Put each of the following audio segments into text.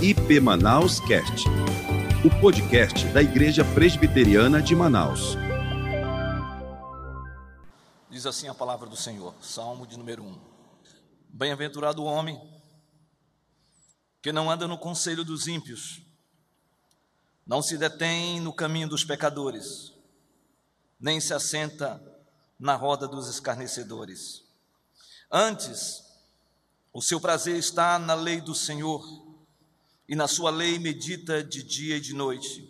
IP Manaus Cast, o podcast da Igreja Presbiteriana de Manaus. Diz assim a palavra do Senhor, Salmo de número 1. Bem-aventurado o homem que não anda no conselho dos ímpios, não se detém no caminho dos pecadores, nem se assenta na roda dos escarnecedores. Antes, o seu prazer está na lei do Senhor, e na sua lei medita de dia e de noite.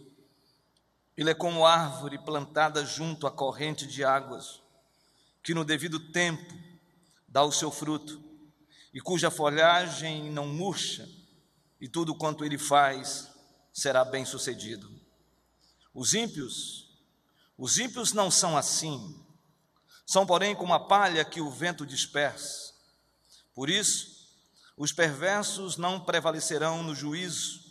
Ele é como árvore plantada junto à corrente de águas, que no devido tempo dá o seu fruto, e cuja folhagem não murcha, e tudo quanto ele faz será bem sucedido. Os ímpios, os ímpios não são assim, são, porém, como a palha que o vento dispersa. Por isso, os perversos não prevalecerão no juízo,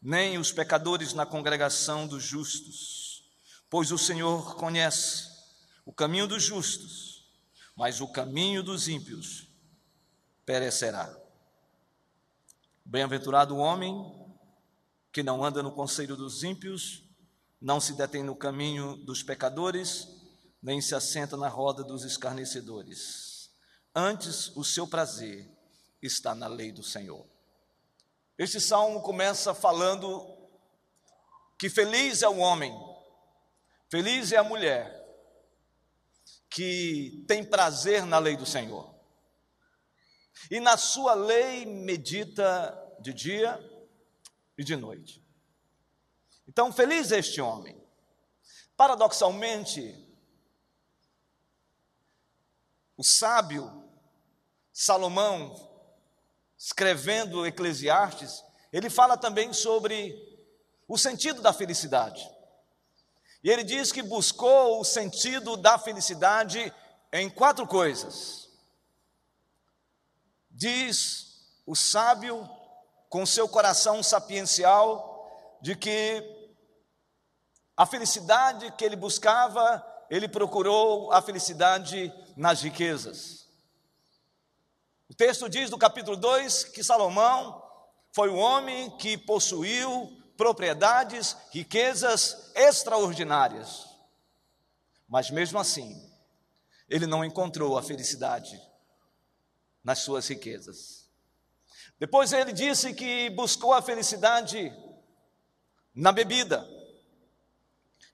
nem os pecadores na congregação dos justos, pois o Senhor conhece o caminho dos justos, mas o caminho dos ímpios perecerá. Bem-aventurado o homem que não anda no conselho dos ímpios, não se detém no caminho dos pecadores, nem se assenta na roda dos escarnecedores. Antes, o seu prazer está na lei do Senhor. Este salmo começa falando que feliz é o homem, feliz é a mulher que tem prazer na lei do Senhor. E na sua lei medita de dia e de noite. Então, feliz é este homem. Paradoxalmente, o sábio Salomão escrevendo Eclesiastes, ele fala também sobre o sentido da felicidade. E ele diz que buscou o sentido da felicidade em quatro coisas. Diz o sábio, com seu coração sapiencial, de que a felicidade que ele buscava, ele procurou a felicidade nas riquezas. Texto diz no capítulo 2 que Salomão foi o homem que possuiu propriedades, riquezas extraordinárias. Mas mesmo assim, ele não encontrou a felicidade nas suas riquezas. Depois ele disse que buscou a felicidade na bebida.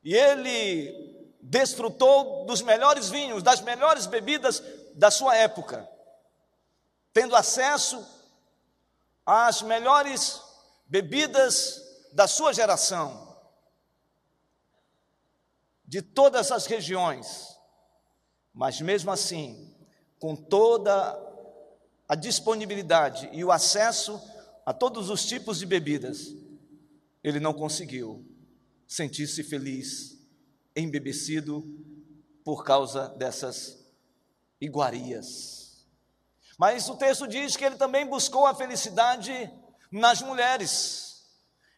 E ele desfrutou dos melhores vinhos, das melhores bebidas da sua época tendo acesso às melhores bebidas da sua geração, de todas as regiões, mas mesmo assim, com toda a disponibilidade e o acesso a todos os tipos de bebidas, ele não conseguiu sentir-se feliz, embebecido por causa dessas iguarias. Mas o texto diz que ele também buscou a felicidade nas mulheres.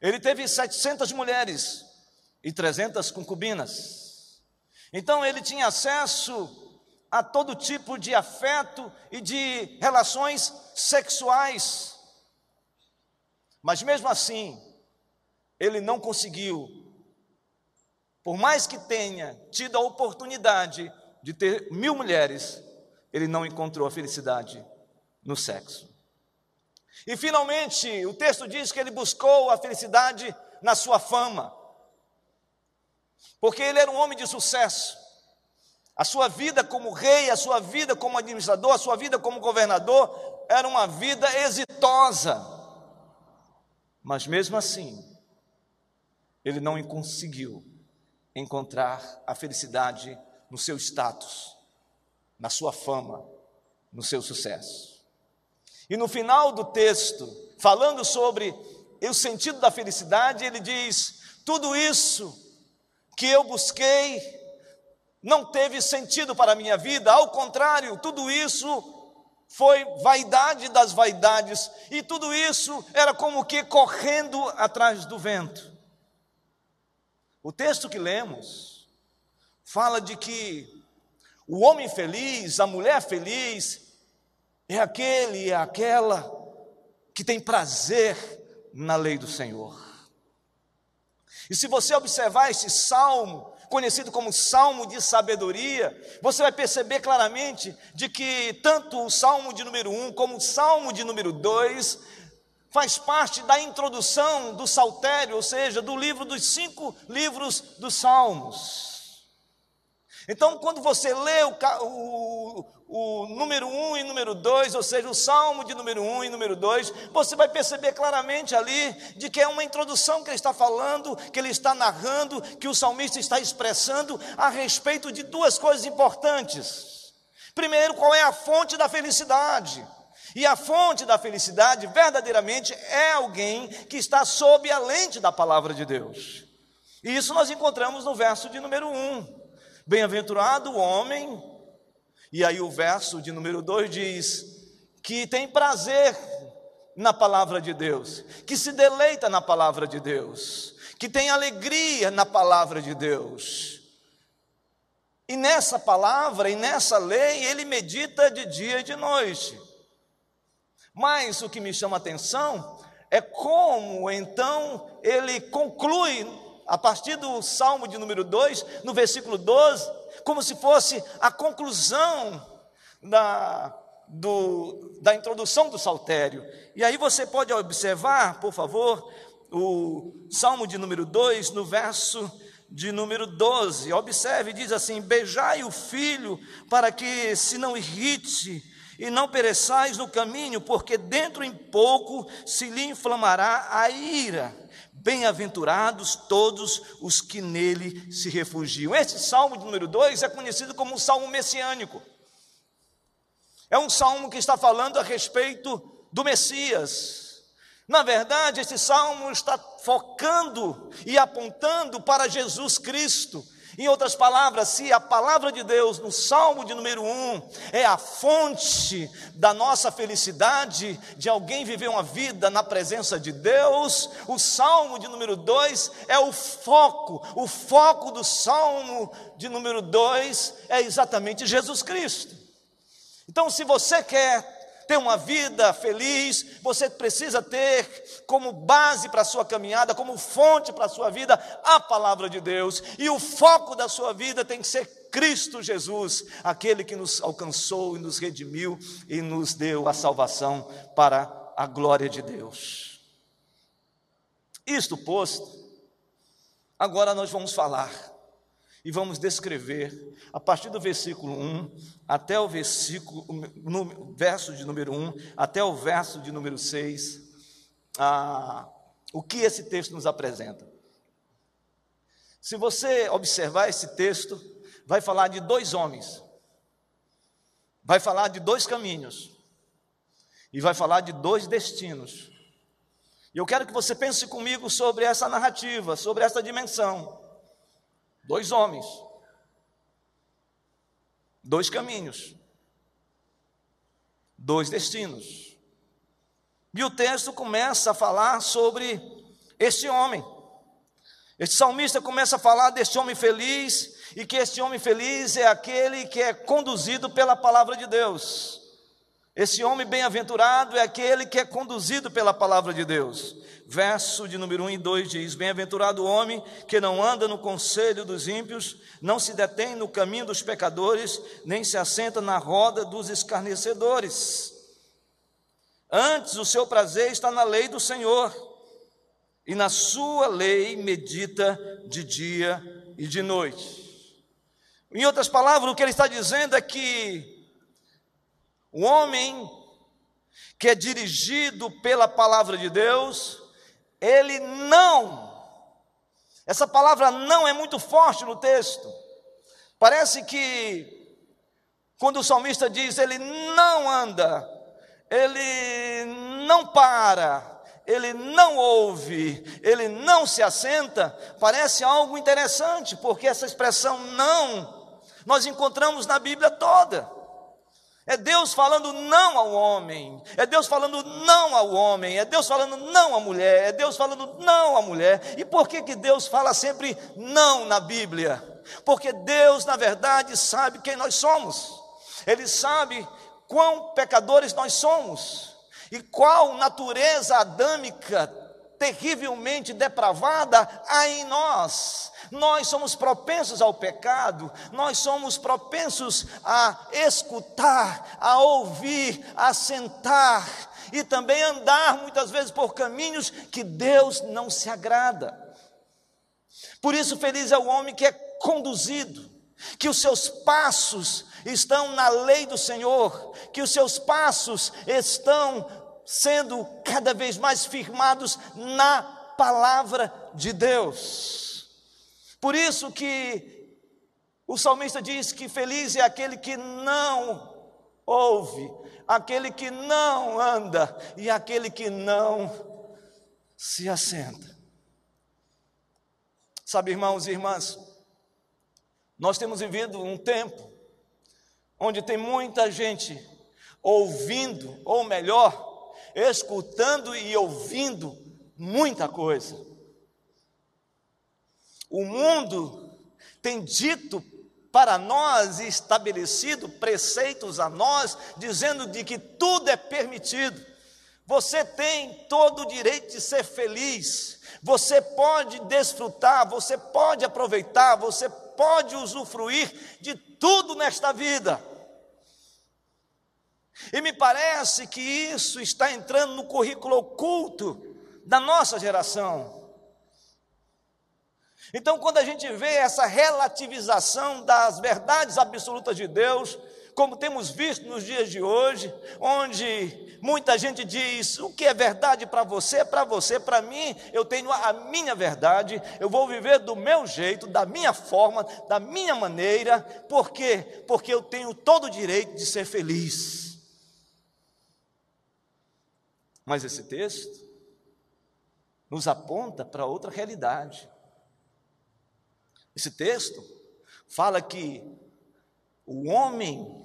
Ele teve 700 mulheres e 300 concubinas. Então ele tinha acesso a todo tipo de afeto e de relações sexuais. Mas mesmo assim, ele não conseguiu, por mais que tenha tido a oportunidade de ter mil mulheres, ele não encontrou a felicidade no sexo. E finalmente, o texto diz que ele buscou a felicidade na sua fama, porque ele era um homem de sucesso. A sua vida como rei, a sua vida como administrador, a sua vida como governador era uma vida exitosa. Mas mesmo assim, ele não conseguiu encontrar a felicidade no seu status, na sua fama, no seu sucesso. E no final do texto, falando sobre o sentido da felicidade, ele diz: tudo isso que eu busquei não teve sentido para a minha vida, ao contrário, tudo isso foi vaidade das vaidades, e tudo isso era como que correndo atrás do vento. O texto que lemos fala de que o homem feliz, a mulher feliz, é aquele, é aquela que tem prazer na lei do Senhor. E se você observar esse salmo, conhecido como salmo de sabedoria, você vai perceber claramente de que tanto o salmo de número 1 como o salmo de número 2 faz parte da introdução do saltério, ou seja, do livro dos cinco livros dos salmos. Então, quando você lê o, o, o número 1 um e número 2, ou seja, o salmo de número 1 um e número 2, você vai perceber claramente ali de que é uma introdução que ele está falando, que ele está narrando, que o salmista está expressando a respeito de duas coisas importantes. Primeiro, qual é a fonte da felicidade? E a fonte da felicidade, verdadeiramente, é alguém que está sob a lente da palavra de Deus. E isso nós encontramos no verso de número 1. Bem-aventurado o homem, e aí o verso de número 2 diz: que tem prazer na palavra de Deus, que se deleita na palavra de Deus, que tem alegria na palavra de Deus. E nessa palavra e nessa lei ele medita de dia e de noite. Mas o que me chama a atenção é como então ele conclui a partir do Salmo de número 2, no versículo 12, como se fosse a conclusão da, do, da introdução do saltério. E aí você pode observar, por favor, o Salmo de número 2, no verso de número 12. Observe, diz assim: Beijai o filho, para que se não irrite, e não pereçais no caminho, porque dentro em pouco se lhe inflamará a ira. Bem-aventurados todos os que nele se refugiam. Esse salmo de número 2 é conhecido como um salmo messiânico. É um salmo que está falando a respeito do Messias. Na verdade, esse salmo está focando e apontando para Jesus Cristo em outras palavras, se a palavra de Deus no Salmo de número 1 é a fonte da nossa felicidade, de alguém viver uma vida na presença de Deus, o Salmo de número 2 é o foco, o foco do Salmo de número 2 é exatamente Jesus Cristo. Então, se você quer ter uma vida feliz, você precisa ter como base para a sua caminhada, como fonte para a sua vida, a palavra de Deus. E o foco da sua vida tem que ser Cristo Jesus, aquele que nos alcançou e nos redimiu e nos deu a salvação para a glória de Deus. Isto posto, agora nós vamos falar e vamos descrever, a partir do versículo 1 até o versículo, no, verso de número 1 até o verso de número 6, a, o que esse texto nos apresenta. Se você observar esse texto, vai falar de dois homens, vai falar de dois caminhos, e vai falar de dois destinos. E eu quero que você pense comigo sobre essa narrativa, sobre essa dimensão. Dois homens, dois caminhos, dois destinos. E o texto começa a falar sobre este homem. Este salmista começa a falar deste homem feliz e que este homem feliz é aquele que é conduzido pela palavra de Deus. Esse homem bem-aventurado é aquele que é conduzido pela palavra de Deus. Verso de número 1 e 2 diz: Bem-aventurado o homem que não anda no conselho dos ímpios, não se detém no caminho dos pecadores, nem se assenta na roda dos escarnecedores. Antes o seu prazer está na lei do Senhor, e na sua lei medita de dia e de noite. Em outras palavras, o que ele está dizendo é que o homem que é dirigido pela palavra de Deus, ele não, essa palavra não é muito forte no texto. Parece que, quando o salmista diz, ele não anda, ele não para, ele não ouve, ele não se assenta, parece algo interessante, porque essa expressão não, nós encontramos na Bíblia toda. É Deus falando não ao homem, é Deus falando não ao homem, é Deus falando não à mulher, é Deus falando não à mulher. E por que, que Deus fala sempre não na Bíblia? Porque Deus, na verdade, sabe quem nós somos, Ele sabe quão pecadores nós somos e qual natureza adâmica terrivelmente depravada há em nós. Nós somos propensos ao pecado, nós somos propensos a escutar, a ouvir, a sentar e também andar muitas vezes por caminhos que Deus não se agrada. Por isso, feliz é o homem que é conduzido, que os seus passos estão na lei do Senhor, que os seus passos estão sendo cada vez mais firmados na palavra de Deus. Por isso que o salmista diz que feliz é aquele que não ouve, aquele que não anda e aquele que não se assenta. Sabe, irmãos e irmãs, nós temos vivido um tempo onde tem muita gente ouvindo, ou melhor, escutando e ouvindo muita coisa. O mundo tem dito para nós e estabelecido preceitos a nós, dizendo de que tudo é permitido. Você tem todo o direito de ser feliz, você pode desfrutar, você pode aproveitar, você pode usufruir de tudo nesta vida. E me parece que isso está entrando no currículo oculto da nossa geração. Então, quando a gente vê essa relativização das verdades absolutas de Deus, como temos visto nos dias de hoje, onde muita gente diz: o que é verdade para você, é para você, para mim, eu tenho a minha verdade, eu vou viver do meu jeito, da minha forma, da minha maneira, por quê? Porque eu tenho todo o direito de ser feliz. Mas esse texto nos aponta para outra realidade. Esse texto fala que o homem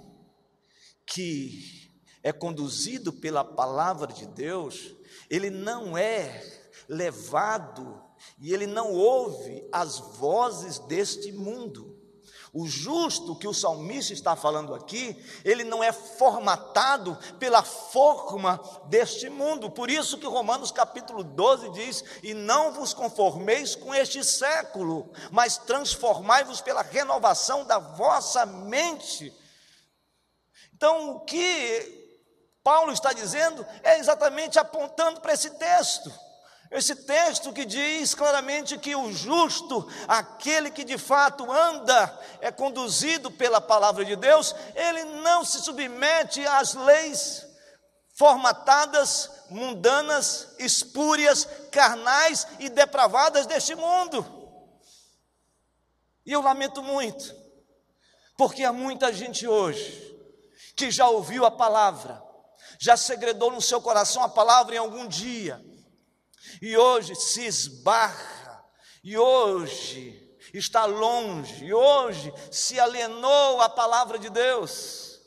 que é conduzido pela palavra de Deus, ele não é levado e ele não ouve as vozes deste mundo. O justo que o salmista está falando aqui, ele não é formatado pela forma deste mundo. Por isso que Romanos capítulo 12 diz: "E não vos conformeis com este século, mas transformai-vos pela renovação da vossa mente." Então, o que Paulo está dizendo é exatamente apontando para esse texto. Esse texto que diz claramente que o justo, aquele que de fato anda, é conduzido pela palavra de Deus, ele não se submete às leis formatadas, mundanas, espúrias, carnais e depravadas deste mundo. E eu lamento muito, porque há muita gente hoje que já ouviu a palavra, já segredou no seu coração a palavra em algum dia, e hoje se esbarra, e hoje está longe, e hoje se alienou a palavra de Deus.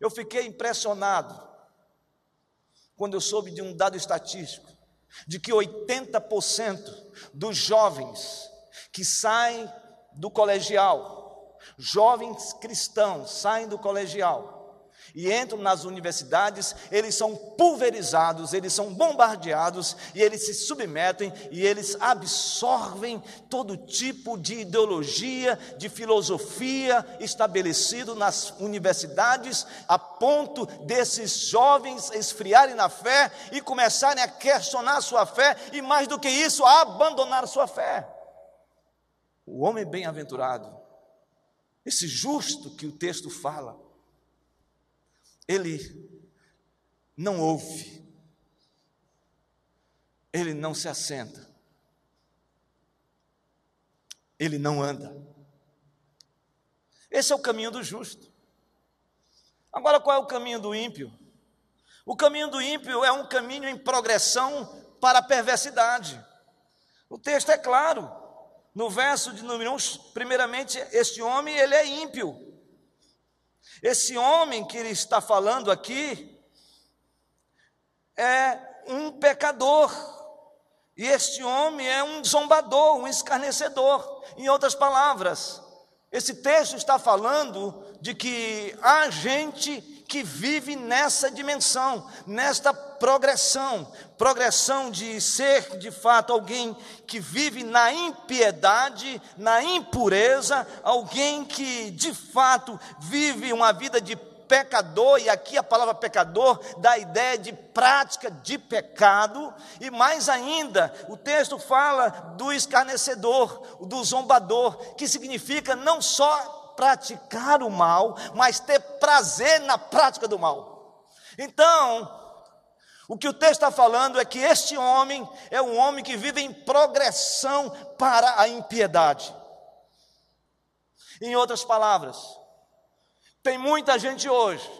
Eu fiquei impressionado quando eu soube de um dado estatístico de que 80% dos jovens que saem do colegial, jovens cristãos, saem do colegial, e entram nas universidades, eles são pulverizados, eles são bombardeados e eles se submetem e eles absorvem todo tipo de ideologia, de filosofia estabelecido nas universidades, a ponto desses jovens esfriarem na fé e começarem a questionar sua fé e mais do que isso, a abandonar sua fé. O homem bem-aventurado, esse justo que o texto fala, ele não ouve, ele não se assenta, ele não anda. Esse é o caminho do justo. Agora, qual é o caminho do ímpio? O caminho do ímpio é um caminho em progressão para a perversidade. O texto é claro. No verso de número 1, primeiramente, este homem, ele é ímpio. Esse homem que ele está falando aqui é um pecador. E este homem é um zombador, um escarnecedor. Em outras palavras, esse texto está falando de que há gente que vive nessa dimensão, nesta progressão, progressão de ser de fato alguém que vive na impiedade, na impureza, alguém que de fato vive uma vida de pecador, e aqui a palavra pecador dá a ideia de prática de pecado, e mais ainda, o texto fala do escarnecedor, do zombador, que significa não só praticar o mal, mas ter prazer na prática do mal. Então, o que o texto está falando é que este homem é um homem que vive em progressão para a impiedade. Em outras palavras, tem muita gente hoje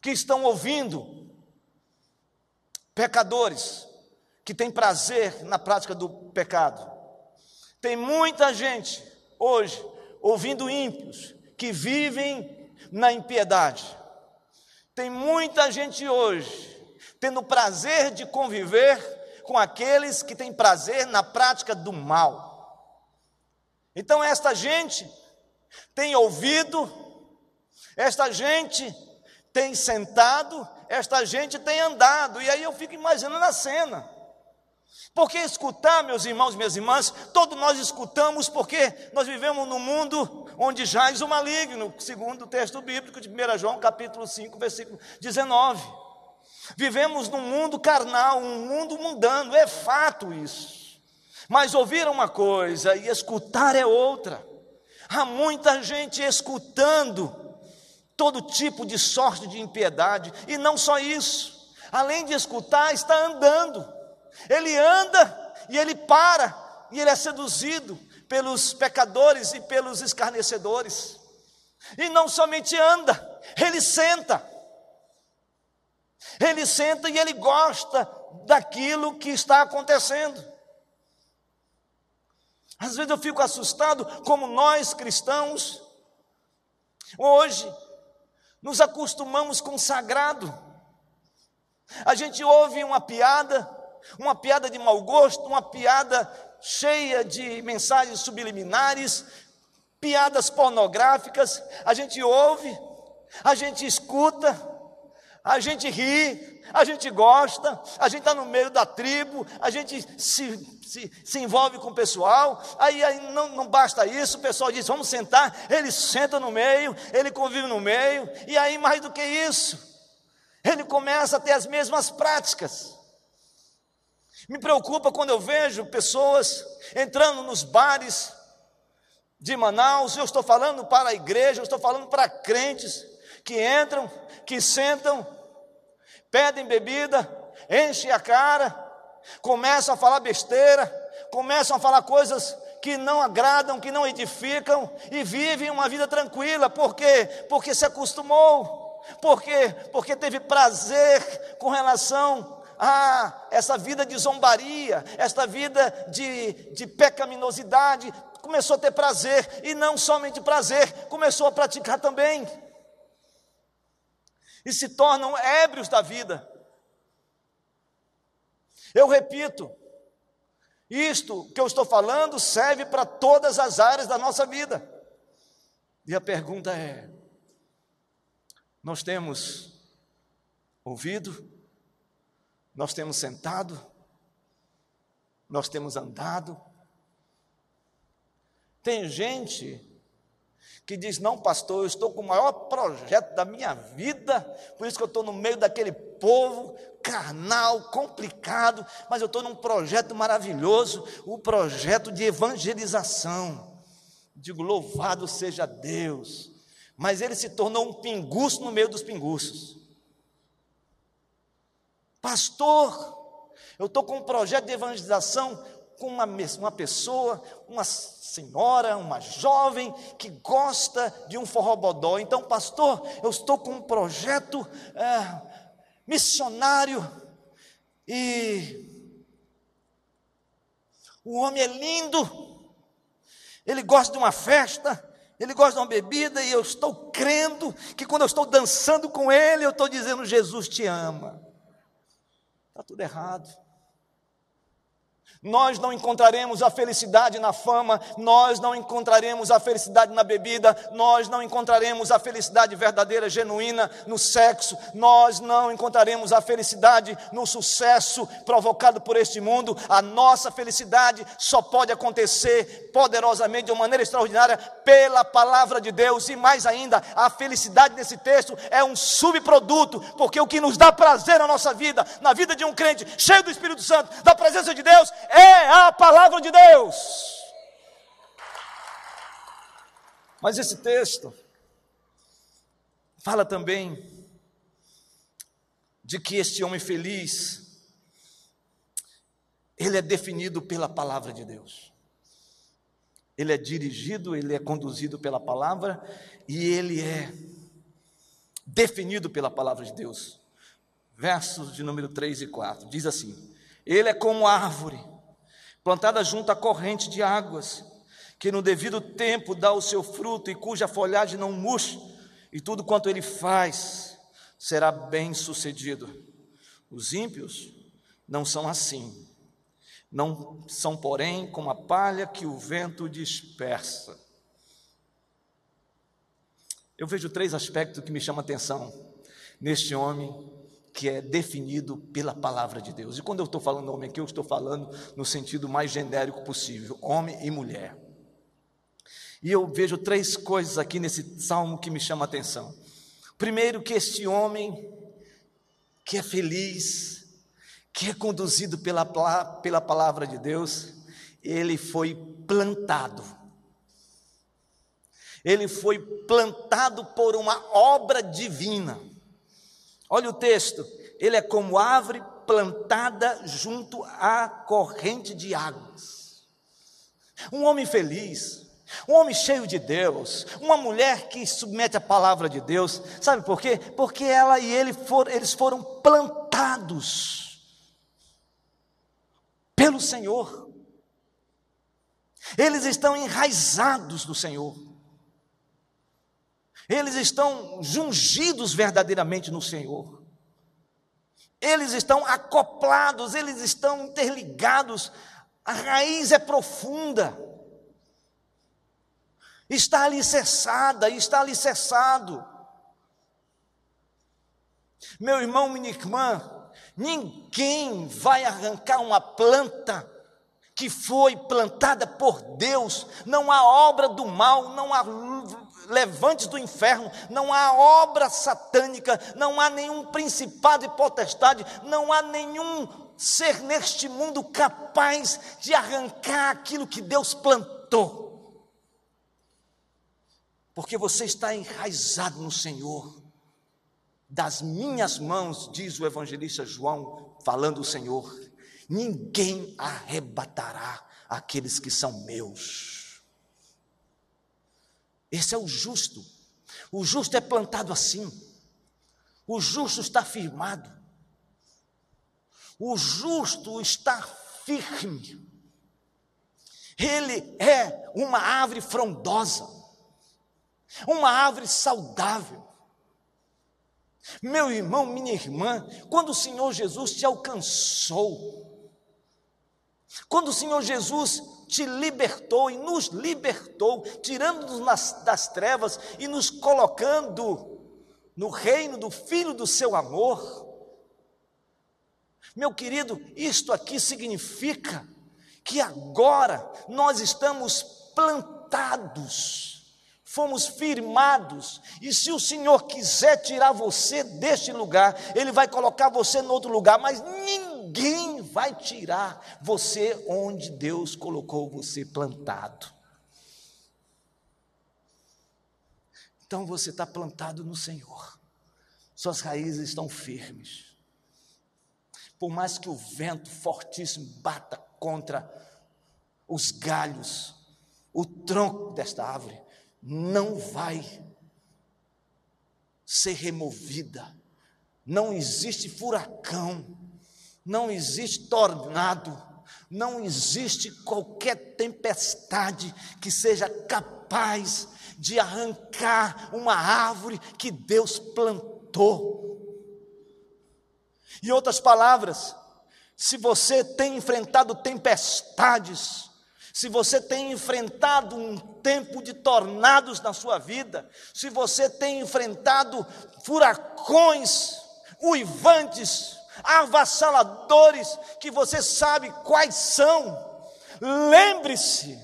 que estão ouvindo pecadores que têm prazer na prática do pecado. Tem muita gente hoje ouvindo ímpios que vivem na impiedade. Tem muita gente hoje tendo prazer de conviver com aqueles que têm prazer na prática do mal. Então, esta gente tem ouvido, esta gente tem sentado, esta gente tem andado, e aí eu fico imaginando a cena. Porque escutar, meus irmãos e minhas irmãs, todos nós escutamos porque nós vivemos num mundo onde jaz o maligno, segundo o texto bíblico de 1 João, capítulo 5, versículo 19. Vivemos num mundo carnal, um mundo mundano, é fato isso. Mas ouvir uma coisa e escutar é outra. Há muita gente escutando todo tipo de sorte de impiedade, e não só isso, além de escutar, está andando. Ele anda e ele para, e ele é seduzido pelos pecadores e pelos escarnecedores. E não somente anda, ele senta. Ele senta e ele gosta daquilo que está acontecendo. Às vezes eu fico assustado como nós cristãos, hoje, nos acostumamos com sagrado. A gente ouve uma piada, uma piada de mau gosto, uma piada cheia de mensagens subliminares, piadas pornográficas, a gente ouve, a gente escuta, a gente ri, a gente gosta, a gente está no meio da tribo, a gente se, se, se envolve com o pessoal, aí, aí não, não basta isso, o pessoal diz: vamos sentar, ele senta no meio, ele convive no meio, e aí mais do que isso, ele começa a ter as mesmas práticas. Me preocupa quando eu vejo pessoas entrando nos bares de Manaus, eu estou falando para a igreja, eu estou falando para crentes que entram, que sentam, pedem bebida, enchem a cara, começam a falar besteira, começam a falar coisas que não agradam, que não edificam e vivem uma vida tranquila, por quê? Porque se acostumou, por quê? Porque teve prazer com relação ah, essa vida de zombaria, esta vida de, de pecaminosidade, começou a ter prazer, e não somente prazer, começou a praticar também. E se tornam ébrios da vida. Eu repito, isto que eu estou falando serve para todas as áreas da nossa vida. E a pergunta é: nós temos ouvido nós temos sentado, nós temos andado. Tem gente que diz: Não, pastor, eu estou com o maior projeto da minha vida, por isso que eu estou no meio daquele povo carnal, complicado, mas eu estou num projeto maravilhoso o projeto de evangelização. Digo: Louvado seja Deus. Mas ele se tornou um pinguço no meio dos pinguços. Pastor, eu estou com um projeto de evangelização com uma, uma pessoa, uma senhora, uma jovem que gosta de um forrobodó. Então, pastor, eu estou com um projeto é, missionário e o homem é lindo, ele gosta de uma festa, ele gosta de uma bebida e eu estou crendo que quando eu estou dançando com ele, eu estou dizendo: Jesus te ama. Está tudo errado. Nós não encontraremos a felicidade na fama, nós não encontraremos a felicidade na bebida, nós não encontraremos a felicidade verdadeira, genuína no sexo, nós não encontraremos a felicidade no sucesso provocado por este mundo. A nossa felicidade só pode acontecer poderosamente, de uma maneira extraordinária, pela palavra de Deus, e mais ainda, a felicidade nesse texto é um subproduto, porque o que nos dá prazer na nossa vida, na vida de um crente cheio do Espírito Santo, da presença de Deus, é a palavra de Deus. Mas esse texto fala também de que este homem feliz, ele é definido pela palavra de Deus. Ele é dirigido, ele é conduzido pela palavra e ele é definido pela palavra de Deus. Versos de número 3 e 4 diz assim: Ele é como árvore plantada junto à corrente de águas, que no devido tempo dá o seu fruto e cuja folhagem não murcha, e tudo quanto ele faz será bem sucedido. Os ímpios não são assim, não são, porém, como a palha que o vento dispersa. Eu vejo três aspectos que me chamam a atenção neste homem que é definido pela palavra de Deus. E quando eu estou falando homem aqui, eu estou falando no sentido mais genérico possível: homem e mulher. E eu vejo três coisas aqui nesse salmo que me chamam a atenção. Primeiro, que este homem, que é feliz, que é conduzido pela, pela palavra de Deus, ele foi plantado. Ele foi plantado por uma obra divina. Olha o texto, ele é como árvore plantada junto à corrente de águas. Um homem feliz, um homem cheio de Deus, uma mulher que submete a palavra de Deus, sabe por quê? Porque ela e ele for, eles foram plantados pelo Senhor. Eles estão enraizados no Senhor. Eles estão jungidos verdadeiramente no Senhor. Eles estão acoplados, eles estão interligados. A raiz é profunda. Está alicerçada, está alicerçado. Meu irmão, minha irmã, ninguém vai arrancar uma planta que foi plantada por Deus, não há obra do mal, não há levantes do inferno, não há obra satânica, não há nenhum principado e potestade, não há nenhum ser neste mundo capaz de arrancar aquilo que Deus plantou. Porque você está enraizado no Senhor. Das minhas mãos, diz o evangelista João, falando o Senhor, ninguém arrebatará aqueles que são meus. Esse é o justo. O justo é plantado assim. O justo está firmado. O justo está firme. Ele é uma árvore frondosa, uma árvore saudável. Meu irmão, minha irmã, quando o Senhor Jesus te alcançou, quando o Senhor Jesus te libertou e nos libertou, tirando-nos das trevas e nos colocando no reino do Filho do seu amor. Meu querido, isto aqui significa que agora nós estamos plantados, fomos firmados, e se o Senhor quiser tirar você deste lugar, Ele vai colocar você em outro lugar, mas ninguém vai tirar você onde Deus colocou você plantado. Então você está plantado no Senhor, suas raízes estão firmes. Por mais que o vento fortíssimo bata contra os galhos, o tronco desta árvore não vai ser removida. Não existe furacão não existe tornado, não existe qualquer tempestade que seja capaz de arrancar uma árvore que Deus plantou. Em outras palavras, se você tem enfrentado tempestades, se você tem enfrentado um tempo de tornados na sua vida, se você tem enfrentado furacões uivantes, avassaladores, que você sabe quais são, lembre-se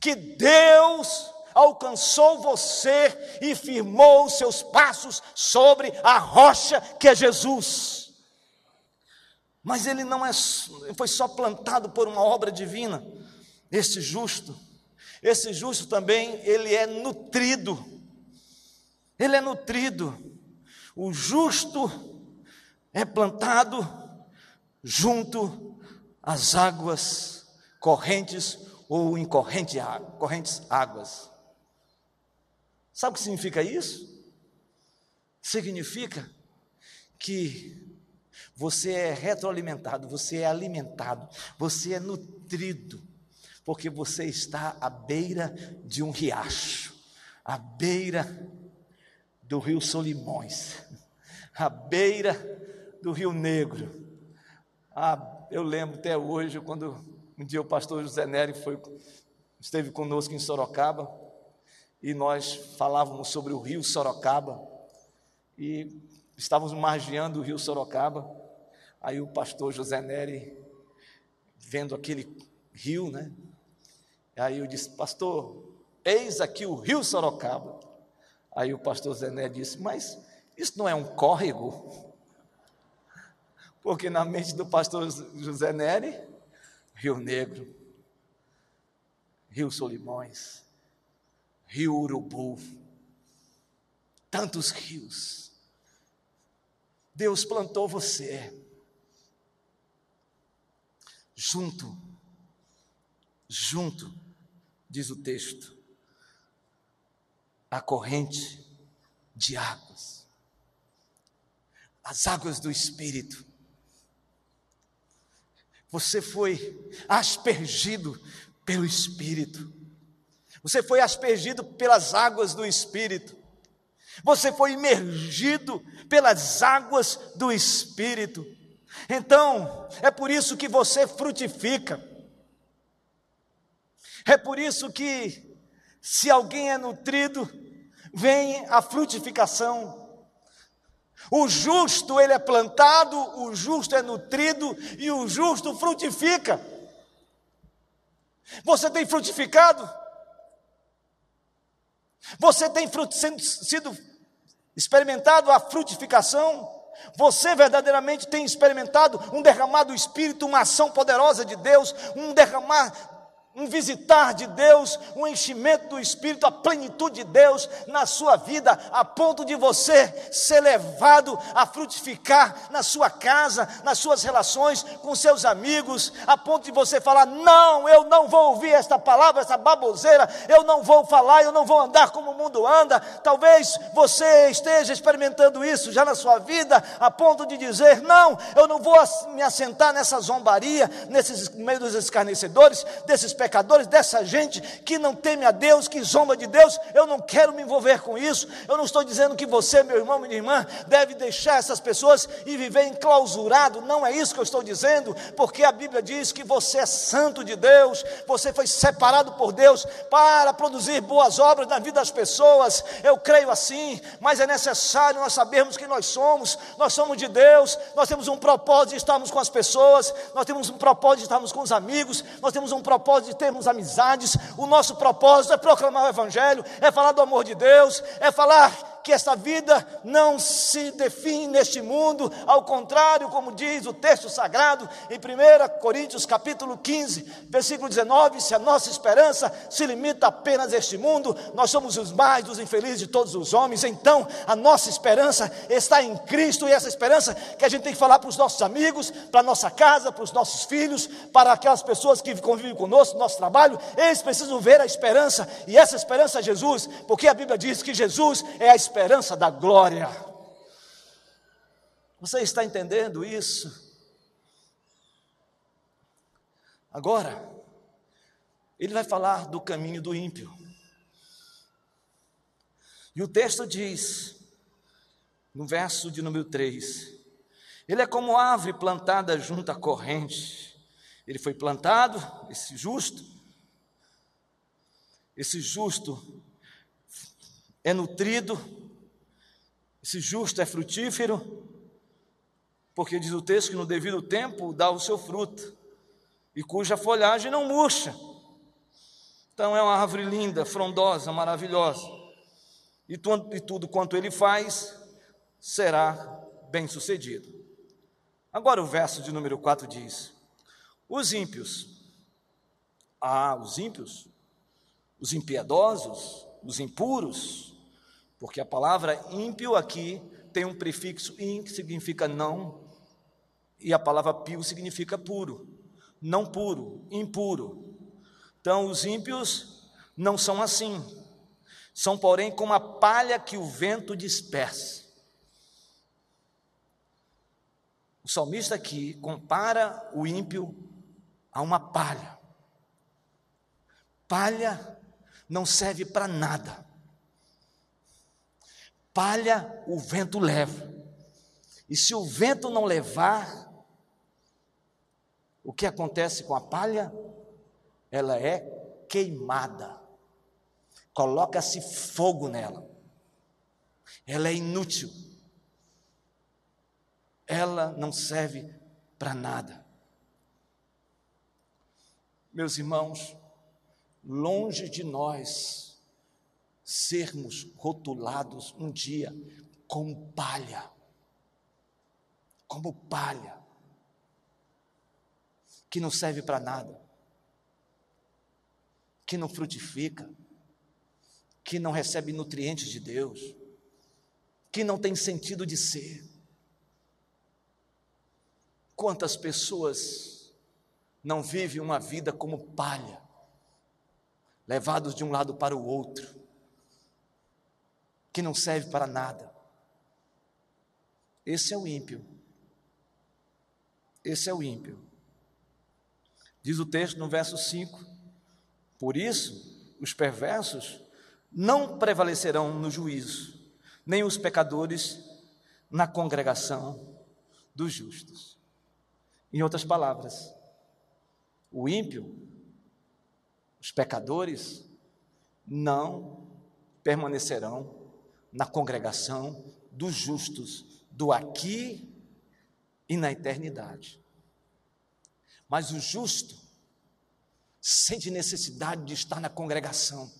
que Deus alcançou você e firmou seus passos sobre a rocha que é Jesus. Mas ele não é, foi só plantado por uma obra divina. Esse justo, esse justo também, ele é nutrido. Ele é nutrido. O justo é plantado junto às águas correntes ou em corrente, correntes águas. Sabe o que significa isso? Significa que você é retroalimentado, você é alimentado, você é nutrido, porque você está à beira de um riacho, à beira do rio Solimões, à beira do rio Negro. Ah, eu lembro até hoje, quando um dia o pastor José Nery foi, esteve conosco em Sorocaba, e nós falávamos sobre o rio Sorocaba, e estávamos margeando o rio Sorocaba, Aí o pastor José Neri, vendo aquele rio, né? Aí eu disse, pastor, eis aqui o rio Sorocaba. Aí o pastor José Neri disse, mas isso não é um córrego? Porque na mente do pastor José Neri, Rio Negro, Rio Solimões, Rio Urubu, tantos rios. Deus plantou você junto, junto, diz o texto, a corrente de águas, as águas do Espírito. Você foi aspergido pelo Espírito, você foi aspergido pelas águas do Espírito, você foi imergido pelas águas do Espírito. Então, é por isso que você frutifica. É por isso que, se alguém é nutrido, vem a frutificação. O justo, ele é plantado, o justo é nutrido e o justo frutifica. Você tem frutificado? Você tem sido experimentado a frutificação? Você verdadeiramente tem experimentado um derramar do Espírito, uma ação poderosa de Deus, um derramar um visitar de Deus, um enchimento do Espírito, a plenitude de Deus na sua vida, a ponto de você ser levado a frutificar na sua casa, nas suas relações com seus amigos, a ponto de você falar: Não, eu não vou ouvir esta palavra, essa baboseira, eu não vou falar, eu não vou andar como o mundo anda. Talvez você esteja experimentando isso já na sua vida, a ponto de dizer: Não, eu não vou me assentar nessa zombaria, nesses meio dos escarnecedores, desses pecadores, dessa gente que não teme a Deus, que zomba de Deus, eu não quero me envolver com isso. Eu não estou dizendo que você, meu irmão, minha irmã, deve deixar essas pessoas e viver enclausurado. Não é isso que eu estou dizendo, porque a Bíblia diz que você é santo de Deus, você foi separado por Deus para produzir boas obras na vida das pessoas. Eu creio assim, mas é necessário nós sabermos que nós somos. Nós somos de Deus, nós temos um propósito de estarmos com as pessoas, nós temos um propósito de estarmos com os amigos, nós temos um propósito de termos amizades, o nosso propósito é proclamar o Evangelho, é falar do amor de Deus, é falar que esta vida não se define neste mundo, ao contrário, como diz o texto sagrado em 1 Coríntios capítulo 15, versículo 19, se a nossa esperança se limita apenas a este mundo, nós somos os mais dos infelizes de todos os homens, então a nossa esperança está em Cristo e essa esperança que a gente tem que falar para os nossos amigos, para a nossa casa, para os nossos filhos, para aquelas pessoas que convivem conosco, no nosso trabalho, eles precisam ver a esperança e essa esperança é Jesus, porque a Bíblia diz que Jesus é a esperança esperança da glória. Você está entendendo isso? Agora, ele vai falar do caminho do ímpio. E o texto diz, no verso de número 3, Ele é como árvore plantada junto à corrente. Ele foi plantado, esse justo. Esse justo é nutrido, esse justo é frutífero, porque diz o texto que no devido tempo dá o seu fruto, e cuja folhagem não murcha. Então é uma árvore linda, frondosa, maravilhosa. E, e tudo quanto ele faz será bem sucedido. Agora o verso de número 4 diz: Os ímpios, ah, os ímpios, os impiedosos, os impuros, porque a palavra ímpio aqui tem um prefixo in que significa não, e a palavra pio significa puro, não puro, impuro. Então os ímpios não são assim, são porém como a palha que o vento dispersa. O salmista aqui compara o ímpio a uma palha. Palha não serve para nada. Palha o vento leva. E se o vento não levar, o que acontece com a palha? Ela é queimada. Coloca-se fogo nela. Ela é inútil ela não serve para nada. Meus irmãos, longe de nós sermos rotulados um dia como palha, como palha, que não serve para nada, que não frutifica, que não recebe nutrientes de Deus, que não tem sentido de ser. Quantas pessoas não vivem uma vida como palha, levados de um lado para o outro, que não serve para nada. Esse é o ímpio. Esse é o ímpio. Diz o texto no verso 5: Por isso, os perversos não prevalecerão no juízo, nem os pecadores na congregação dos justos. Em outras palavras, o ímpio, os pecadores, não permanecerão na congregação dos justos, do aqui e na eternidade. Mas o justo sente necessidade de estar na congregação.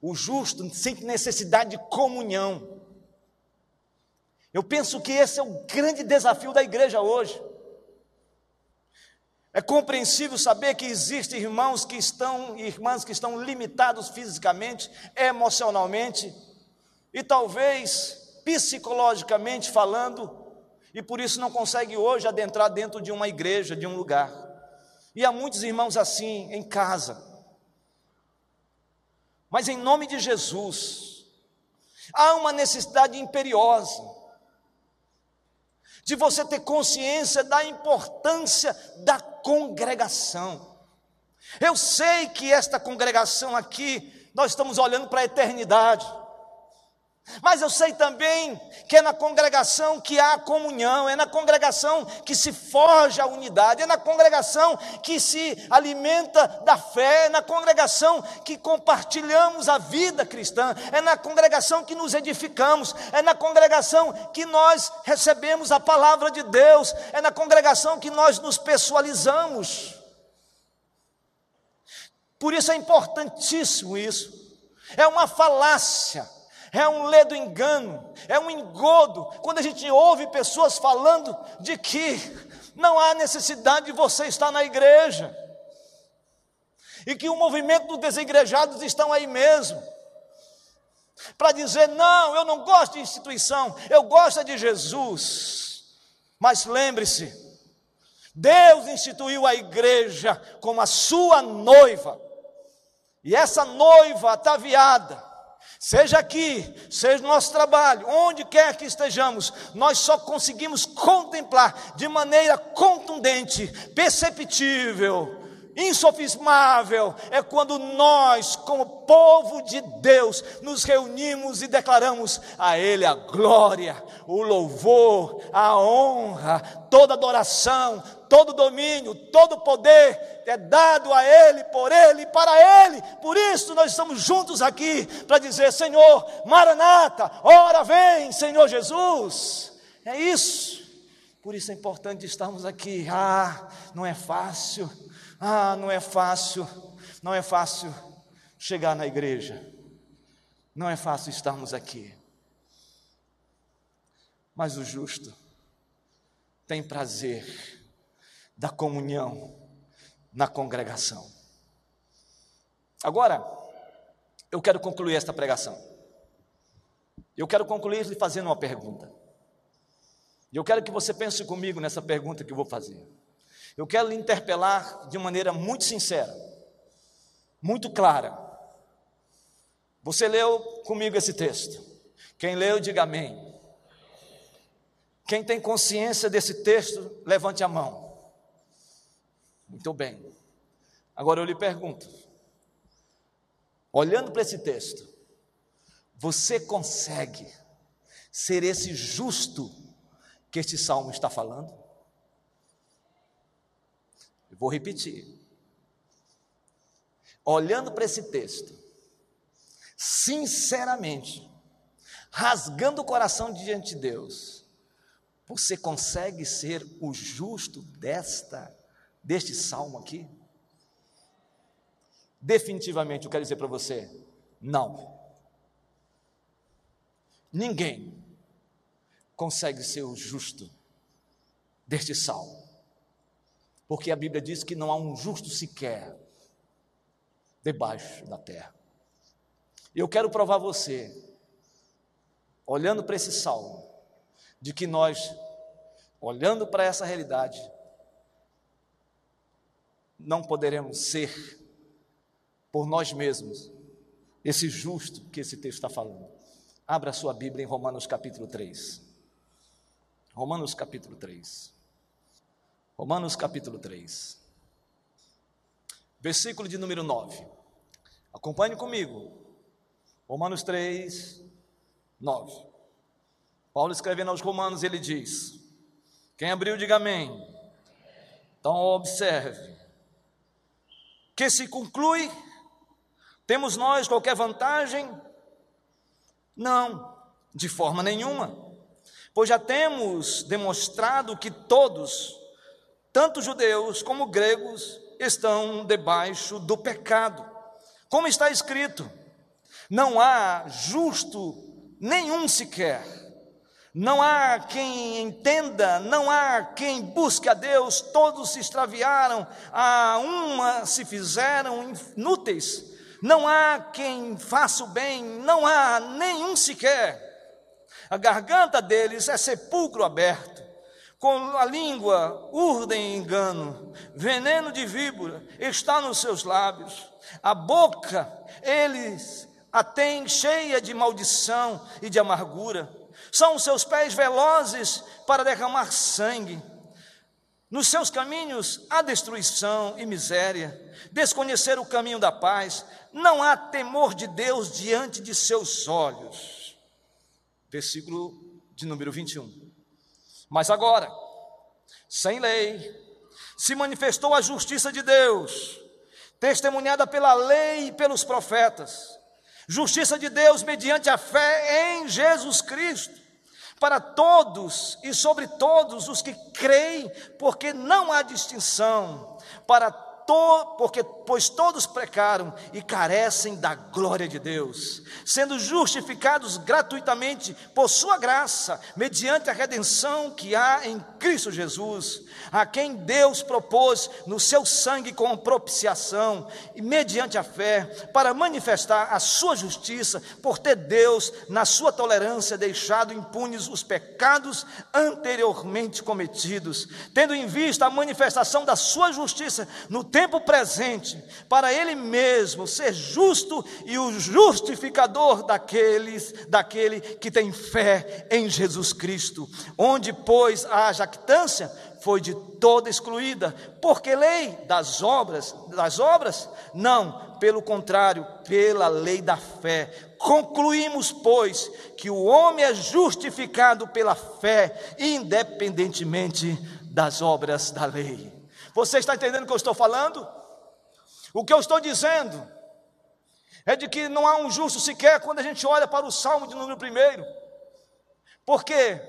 O justo sente necessidade de comunhão. Eu penso que esse é o grande desafio da igreja hoje. É compreensível saber que existem irmãos que estão irmãs que estão limitados fisicamente, emocionalmente e talvez psicologicamente falando, e por isso não consegue hoje adentrar dentro de uma igreja, de um lugar. E há muitos irmãos assim em casa. Mas em nome de Jesus, há uma necessidade imperiosa de você ter consciência da importância da congregação. Eu sei que esta congregação aqui, nós estamos olhando para a eternidade. Mas eu sei também que é na congregação que há comunhão, é na congregação que se forja a unidade, é na congregação que se alimenta da fé, é na congregação que compartilhamos a vida cristã, é na congregação que nos edificamos, é na congregação que nós recebemos a palavra de Deus, é na congregação que nós nos pessoalizamos. Por isso é importantíssimo isso. É uma falácia é um ledo engano, é um engodo, quando a gente ouve pessoas falando de que não há necessidade de você estar na igreja, e que o movimento dos desigrejados estão aí mesmo, para dizer: não, eu não gosto de instituição, eu gosto de Jesus. Mas lembre-se, Deus instituiu a igreja como a sua noiva, e essa noiva ataviada, Seja aqui, seja no nosso trabalho, onde quer que estejamos, nós só conseguimos contemplar de maneira contundente, perceptível, insofismável é quando nós, como povo de Deus, nos reunimos e declaramos a Ele a glória, o louvor, a honra, toda adoração, todo domínio, todo poder é dado a Ele, por Ele e para Ele. Por isso nós estamos juntos aqui para dizer: Senhor, Maranata, ora vem, Senhor Jesus. É isso. Por isso é importante estarmos aqui. Ah, não é fácil ah, não é fácil, não é fácil chegar na igreja, não é fácil estarmos aqui. Mas o justo tem prazer da comunhão na congregação. Agora, eu quero concluir esta pregação. Eu quero concluir lhe fazendo uma pergunta. E eu quero que você pense comigo nessa pergunta que eu vou fazer. Eu quero lhe interpelar de maneira muito sincera, muito clara. Você leu comigo esse texto? Quem leu, diga amém. Quem tem consciência desse texto, levante a mão. Muito bem. Agora eu lhe pergunto: olhando para esse texto, você consegue ser esse justo que este salmo está falando? vou repetir. Olhando para esse texto, sinceramente, rasgando o coração diante de Deus, você consegue ser o justo desta deste salmo aqui? Definitivamente eu quero dizer para você, não. Ninguém consegue ser o justo deste salmo porque a Bíblia diz que não há um justo sequer debaixo da terra. Eu quero provar você, olhando para esse salmo, de que nós, olhando para essa realidade, não poderemos ser por nós mesmos esse justo que esse texto está falando. Abra sua Bíblia em Romanos capítulo 3. Romanos capítulo 3. Romanos capítulo 3, versículo de número 9. Acompanhe comigo. Romanos 3, 9. Paulo escrevendo aos Romanos, ele diz: Quem abriu, diga amém. Então observe. Que se conclui? Temos nós qualquer vantagem? Não, de forma nenhuma. Pois já temos demonstrado que todos tanto judeus como gregos estão debaixo do pecado. Como está escrito: não há justo nenhum sequer, não há quem entenda, não há quem busque a Deus, todos se extraviaram, a uma se fizeram inúteis, não há quem faça o bem, não há nenhum sequer. A garganta deles é sepulcro aberto. Com a língua urdem engano, veneno de víbora está nos seus lábios, a boca eles a têm cheia de maldição e de amargura, são os seus pés velozes para derramar sangue, nos seus caminhos há destruição e miséria, desconhecer o caminho da paz, não há temor de Deus diante de seus olhos. Versículo de número 21. Mas agora, sem lei, se manifestou a justiça de Deus, testemunhada pela lei e pelos profetas. Justiça de Deus mediante a fé em Jesus Cristo, para todos e sobre todos os que creem, porque não há distinção, para to, porque pois todos pecaram e carecem da glória de Deus, sendo justificados gratuitamente por sua graça, mediante a redenção que há em Cristo Jesus, a quem Deus propôs no seu sangue como propiciação e mediante a fé, para manifestar a sua justiça, por ter Deus na sua tolerância deixado impunes os pecados anteriormente cometidos, tendo em vista a manifestação da sua justiça no tempo presente, para Ele mesmo ser justo e o justificador daqueles, daquele que tem fé em Jesus Cristo. Onde, pois, haja jactância foi de toda excluída. Porque lei das obras, das obras? Não, pelo contrário, pela lei da fé. Concluímos, pois, que o homem é justificado pela fé, independentemente das obras da lei. Você está entendendo o que eu estou falando? O que eu estou dizendo é de que não há um justo sequer quando a gente olha para o Salmo de número primeiro. Por quê?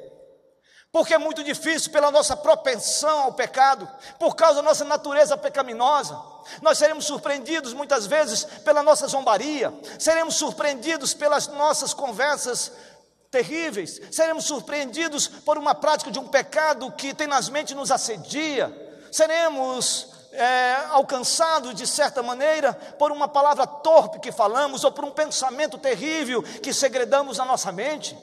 Porque é muito difícil pela nossa propensão ao pecado, por causa da nossa natureza pecaminosa. Nós seremos surpreendidos muitas vezes pela nossa zombaria, seremos surpreendidos pelas nossas conversas terríveis, seremos surpreendidos por uma prática de um pecado que tenazmente nos assedia, seremos é, alcançados de certa maneira por uma palavra torpe que falamos ou por um pensamento terrível que segredamos na nossa mente.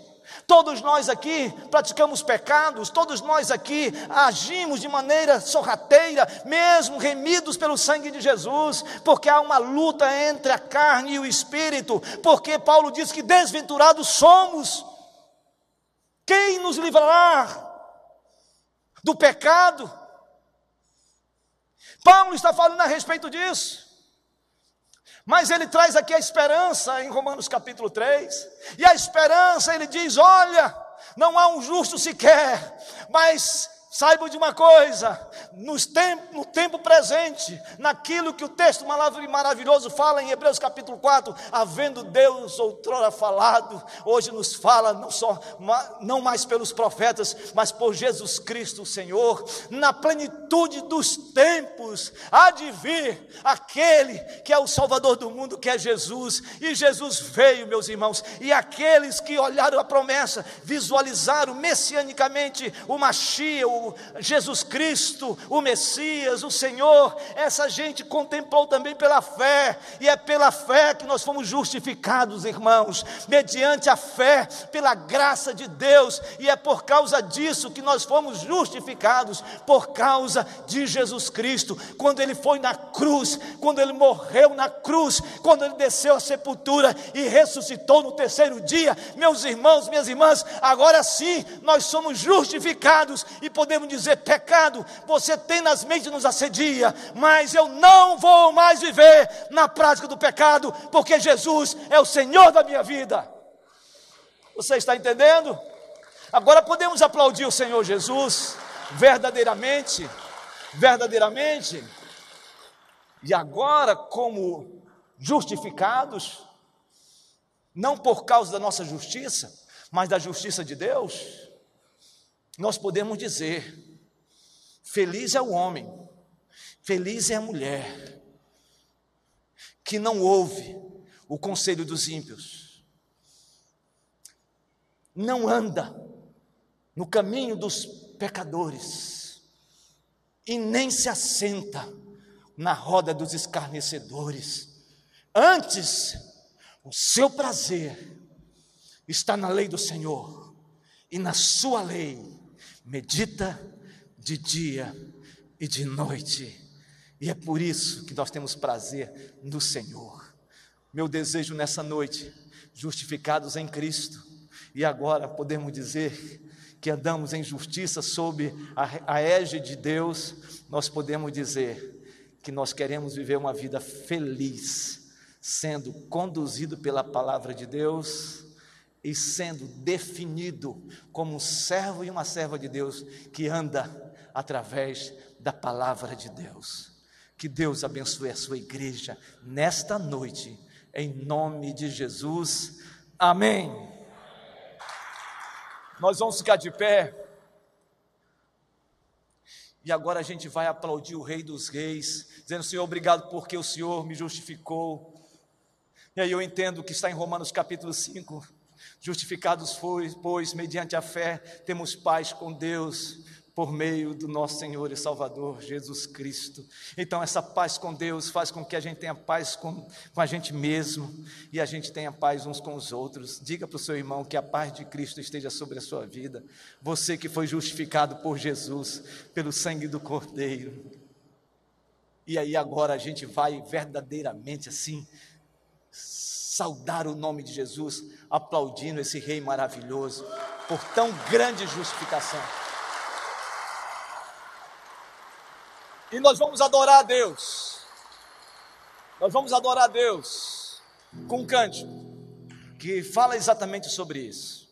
Todos nós aqui praticamos pecados, todos nós aqui agimos de maneira sorrateira, mesmo remidos pelo sangue de Jesus, porque há uma luta entre a carne e o espírito, porque Paulo diz que desventurados somos. Quem nos livrará do pecado? Paulo está falando a respeito disso. Mas ele traz aqui a esperança em Romanos capítulo 3. E a esperança, ele diz: olha, não há um justo sequer, mas Saibam de uma coisa: no tempo presente, naquilo que o texto maravilhoso fala em Hebreus capítulo 4, havendo Deus outrora falado, hoje nos fala não só não mais pelos profetas, mas por Jesus Cristo, o Senhor, na plenitude dos tempos, há de vir aquele que é o Salvador do mundo, que é Jesus, e Jesus veio, meus irmãos, e aqueles que olharam a promessa, visualizaram messianicamente o Machia, o Jesus Cristo, o Messias, o Senhor, essa gente contemplou também pela fé, e é pela fé que nós fomos justificados, irmãos, mediante a fé, pela graça de Deus, e é por causa disso que nós fomos justificados, por causa de Jesus Cristo, quando ele foi na cruz, quando ele morreu na cruz, quando ele desceu à sepultura e ressuscitou no terceiro dia, meus irmãos, minhas irmãs, agora sim nós somos justificados e podemos podemos dizer: pecado, você tem nas mentes nos assedia, mas eu não vou mais viver na prática do pecado, porque Jesus é o Senhor da minha vida. Você está entendendo? Agora podemos aplaudir o Senhor Jesus, verdadeiramente, verdadeiramente, e agora, como justificados, não por causa da nossa justiça, mas da justiça de Deus, nós podemos dizer: feliz é o homem, feliz é a mulher, que não ouve o conselho dos ímpios, não anda no caminho dos pecadores, e nem se assenta na roda dos escarnecedores. Antes, o seu prazer está na lei do Senhor, e na sua lei medita de dia e de noite. E é por isso que nós temos prazer no Senhor. Meu desejo nessa noite, justificados em Cristo, e agora podemos dizer que andamos em justiça sob a, a de Deus, nós podemos dizer que nós queremos viver uma vida feliz, sendo conduzido pela palavra de Deus e sendo definido como um servo e uma serva de Deus que anda através da palavra de Deus. Que Deus abençoe a sua igreja nesta noite, em nome de Jesus. Amém. Nós vamos ficar de pé. E agora a gente vai aplaudir o Rei dos Reis, dizendo: Senhor, obrigado porque o Senhor me justificou. E aí eu entendo que está em Romanos capítulo 5 Justificados, pois, mediante a fé, temos paz com Deus por meio do nosso Senhor e Salvador Jesus Cristo. Então, essa paz com Deus faz com que a gente tenha paz com, com a gente mesmo e a gente tenha paz uns com os outros. Diga para o seu irmão que a paz de Cristo esteja sobre a sua vida. Você que foi justificado por Jesus, pelo sangue do Cordeiro. E aí, agora a gente vai verdadeiramente assim saudar o nome de Jesus, aplaudindo esse Rei maravilhoso por tão grande justificação. E nós vamos adorar a Deus. Nós vamos adorar a Deus com um cântico que fala exatamente sobre isso.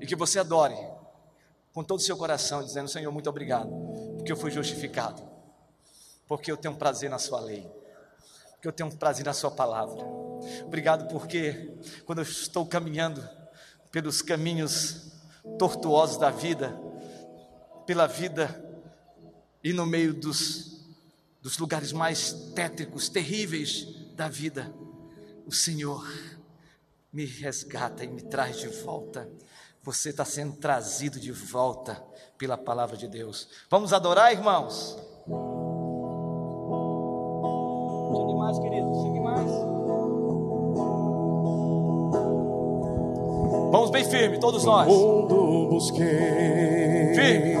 E que você adore com todo o seu coração, dizendo: Senhor, muito obrigado, porque eu fui justificado, porque eu tenho prazer na Sua lei, porque eu tenho prazer na Sua palavra. Obrigado, porque quando eu estou caminhando pelos caminhos tortuosos da vida, pela vida e no meio dos, dos lugares mais tétricos, terríveis da vida, o Senhor me resgata e me traz de volta. Você está sendo trazido de volta pela palavra de Deus. Vamos adorar, irmãos? Chegue mais, querido, chegue mais. Vamos bem firme, todos nós. mundo busquei. Firme.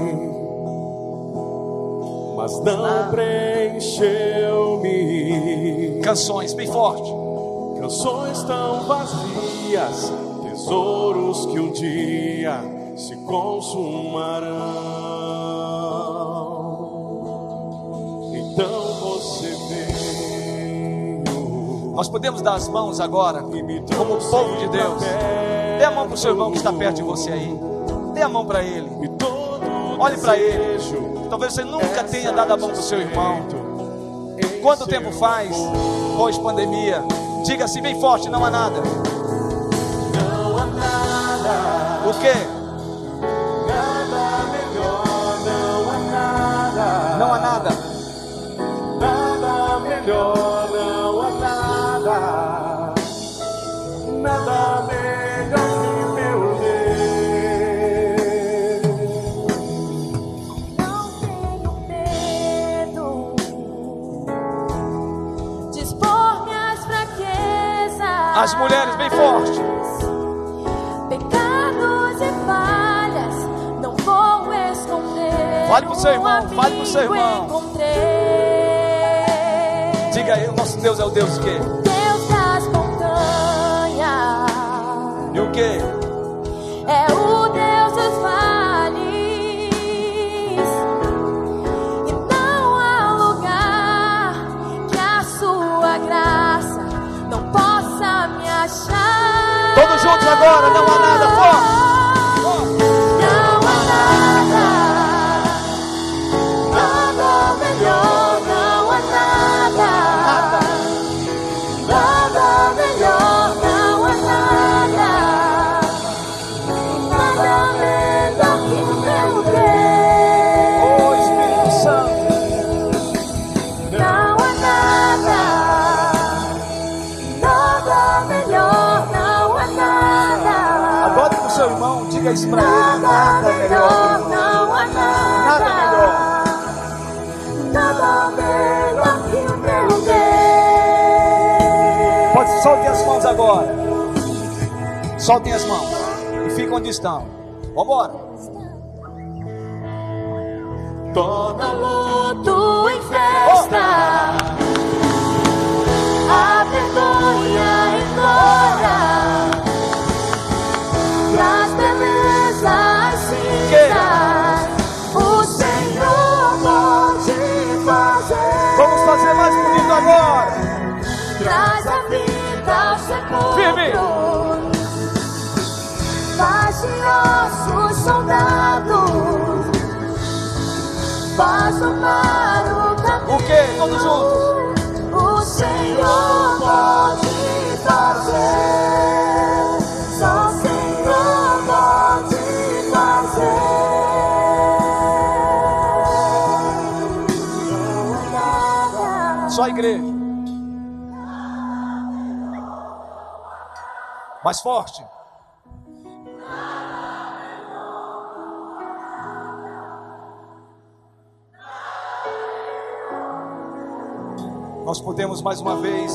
Mas não preencheu-me. Canções bem forte. Canções tão vazias, tesouros que um dia se consumarão. Nós podemos dar as mãos agora, como povo de Deus. Dê a mão para o seu irmão que está perto de você aí. Dê a mão para ele. Olhe para ele. Talvez você nunca tenha dado a mão para o seu irmão. Quanto tempo faz? amor. Pós pandemia. Diga assim bem forte: não há nada. Não há nada, O que? Forte. Pecados e falhas, não vou esconder. Fale pro seu irmão, Um fale pro seu irmão. Encontrei. Diga aí: o nosso Deus é o Deus que? Deus das montanhas. E o que? Agora, não há nada, E estão. Vambora. Torna luto em festa, a vergonha soldados. Do mar o caminho. O que? Todos juntos. O Senhor pode fazer. Só o Senhor pode fazer. Só a igreja. Mais forte. Nós podemos mais uma vez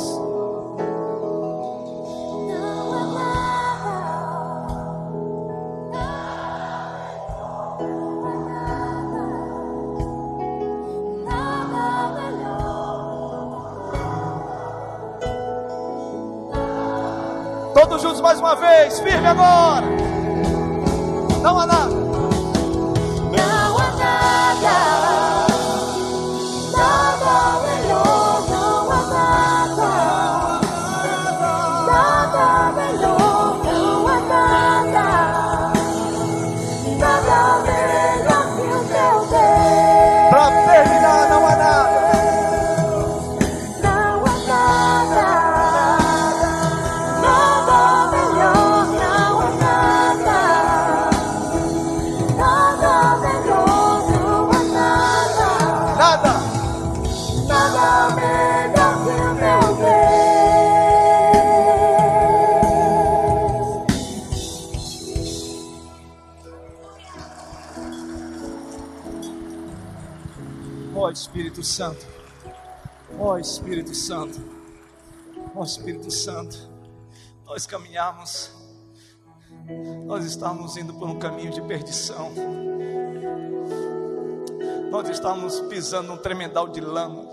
todos juntos mais uma vez, firme agora. Não há nada, Ó Espírito Santo, ó Espírito Santo, ó Espírito Santo, nós caminhamos, nós estamos indo por um caminho de perdição, nós estamos pisando um tremendal de lama,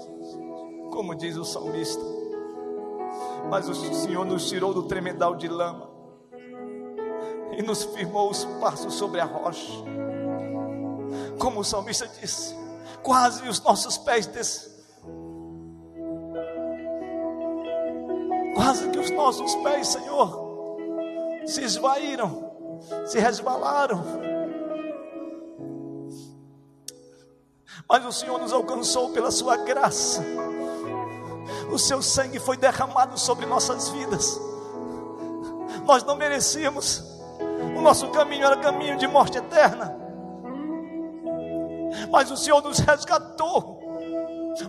como diz o salmista, mas o Senhor nos tirou do tremendal de lama e nos firmou os passos sobre a rocha, como o salmista disse quase os nossos pés des... quase que os nossos pés, Senhor, se esvaíram, se resbalaram. Mas o Senhor nos alcançou pela sua graça. O seu sangue foi derramado sobre nossas vidas. Nós não merecíamos. O nosso caminho era caminho de morte eterna mas o Senhor nos resgatou,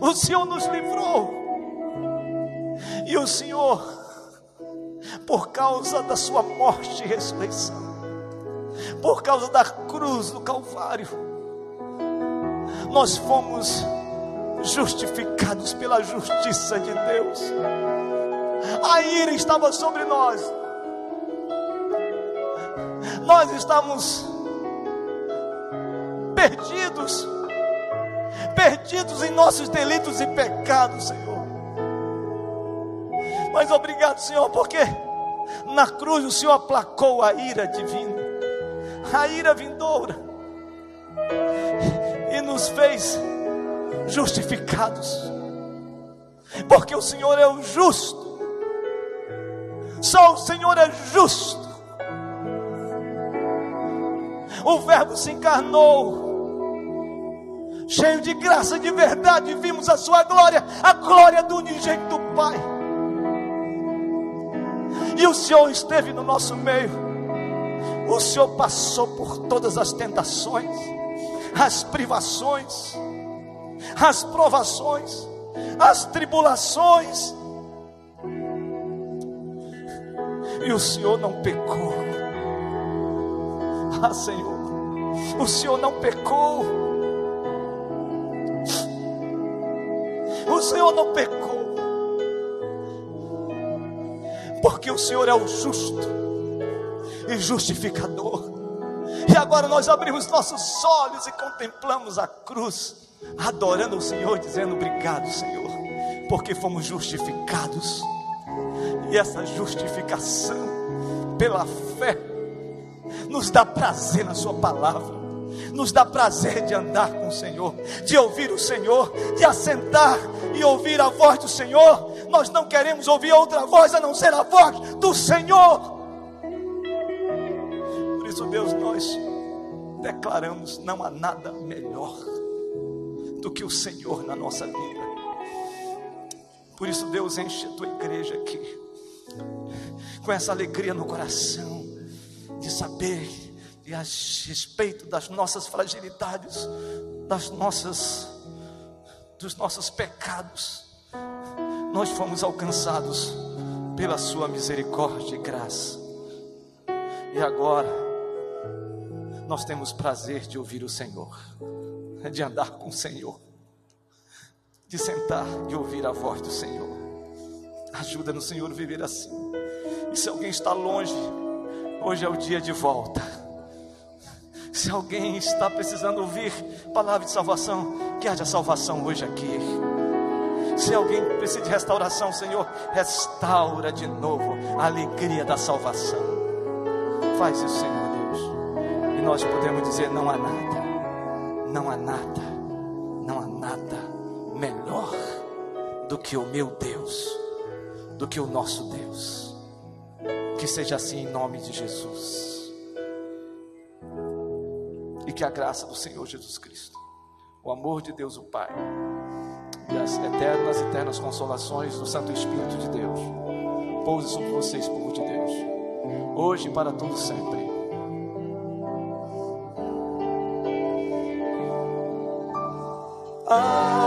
o Senhor nos livrou, e o Senhor, por causa da Sua morte e ressurreição, por causa da cruz do Calvário, nós fomos justificados pela justiça de Deus. A ira estava sobre nós. Nós estamos perdidos, perdidos em nossos delitos e pecados, Senhor. Mas obrigado, Senhor, porque na cruz o Senhor aplacou a ira divina, a ira vindoura, e nos fez justificados, porque o Senhor é o justo, só o Senhor é justo. O Verbo se encarnou cheio de graça, de verdade, vimos a sua glória, a glória do unigênito do Pai. E o Senhor esteve no nosso meio. O Senhor passou por todas as tentações, as privações, as provações, as tribulações. E o Senhor não pecou. Ah, Senhor, o Senhor não pecou. O Senhor não pecou, porque o Senhor é o justo e justificador. E agora nós abrimos nossos olhos e contemplamos a cruz, adorando o Senhor, dizendo: Obrigado, Senhor, porque fomos justificados. E essa justificação pela fé nos dá prazer na Sua palavra nos dá prazer de andar com o Senhor, de ouvir o Senhor, de assentar e ouvir a voz do Senhor. Nós não queremos ouvir outra voz a não ser a voz do Senhor. Por isso, Deus, nós declaramos: não há nada melhor do que o Senhor na nossa vida. Por isso, Deus, enche a tua igreja aqui com essa alegria no coração de saber e a respeito das nossas fragilidades, das nossas dos nossos pecados, nós fomos alcançados pela sua misericórdia e graça. E agora nós temos prazer de ouvir o Senhor, de andar com o Senhor, de sentar e ouvir a voz do Senhor. Ajuda no Senhor viver assim. E se alguém está longe, hoje é o dia de volta. Se alguém está precisando ouvir palavra de salvação, que haja salvação hoje aqui. Se alguém precisa de restauração, Senhor, restaura de novo a alegria da salvação. Faz isso, Senhor Deus. E nós podemos dizer: não há nada, não há nada, não há nada melhor do que o meu Deus, do que o nosso Deus. Que seja assim em nome de Jesus que a graça do Senhor Jesus Cristo, o amor de Deus o Pai e as eternas, eternas consolações do Santo Espírito de Deus pouse sobre vocês, povo de Deus, hoje e para todo sempre. Ah.